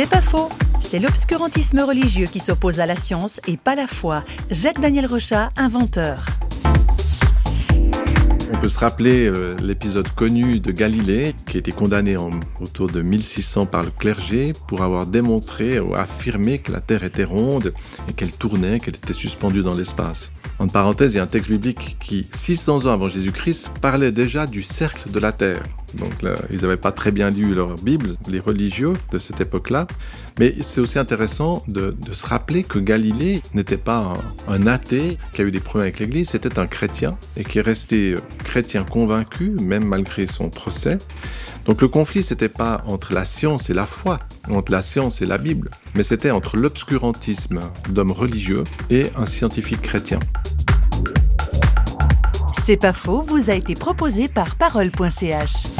C'est pas faux. C'est l'obscurantisme religieux qui s'oppose à la science et pas la foi. Jacques Daniel Rochat, inventeur. On peut se rappeler euh, l'épisode connu de Galilée, qui a été condamné en, autour de 1600 par le clergé pour avoir démontré ou affirmé que la Terre était ronde et qu'elle tournait, qu'elle était suspendue dans l'espace. En parenthèse, il y a un texte biblique qui, 600 ans avant Jésus-Christ, parlait déjà du cercle de la Terre. Donc ils n'avaient pas très bien lu leur Bible, les religieux de cette époque-là. Mais c'est aussi intéressant de, se rappeler que Galilée n'était pas un, un, athée qui a eu des problèmes avec l'Église, c'était un chrétien et qui est resté euh, chrétien convaincu, même malgré son procès. Donc le conflit, c'était pas entre la science et la foi, entre la science et la Bible, mais c'était entre l'obscurantisme d'hommes religieux et un scientifique chrétien. C'est pas faux, vous a été proposé par parole.ch.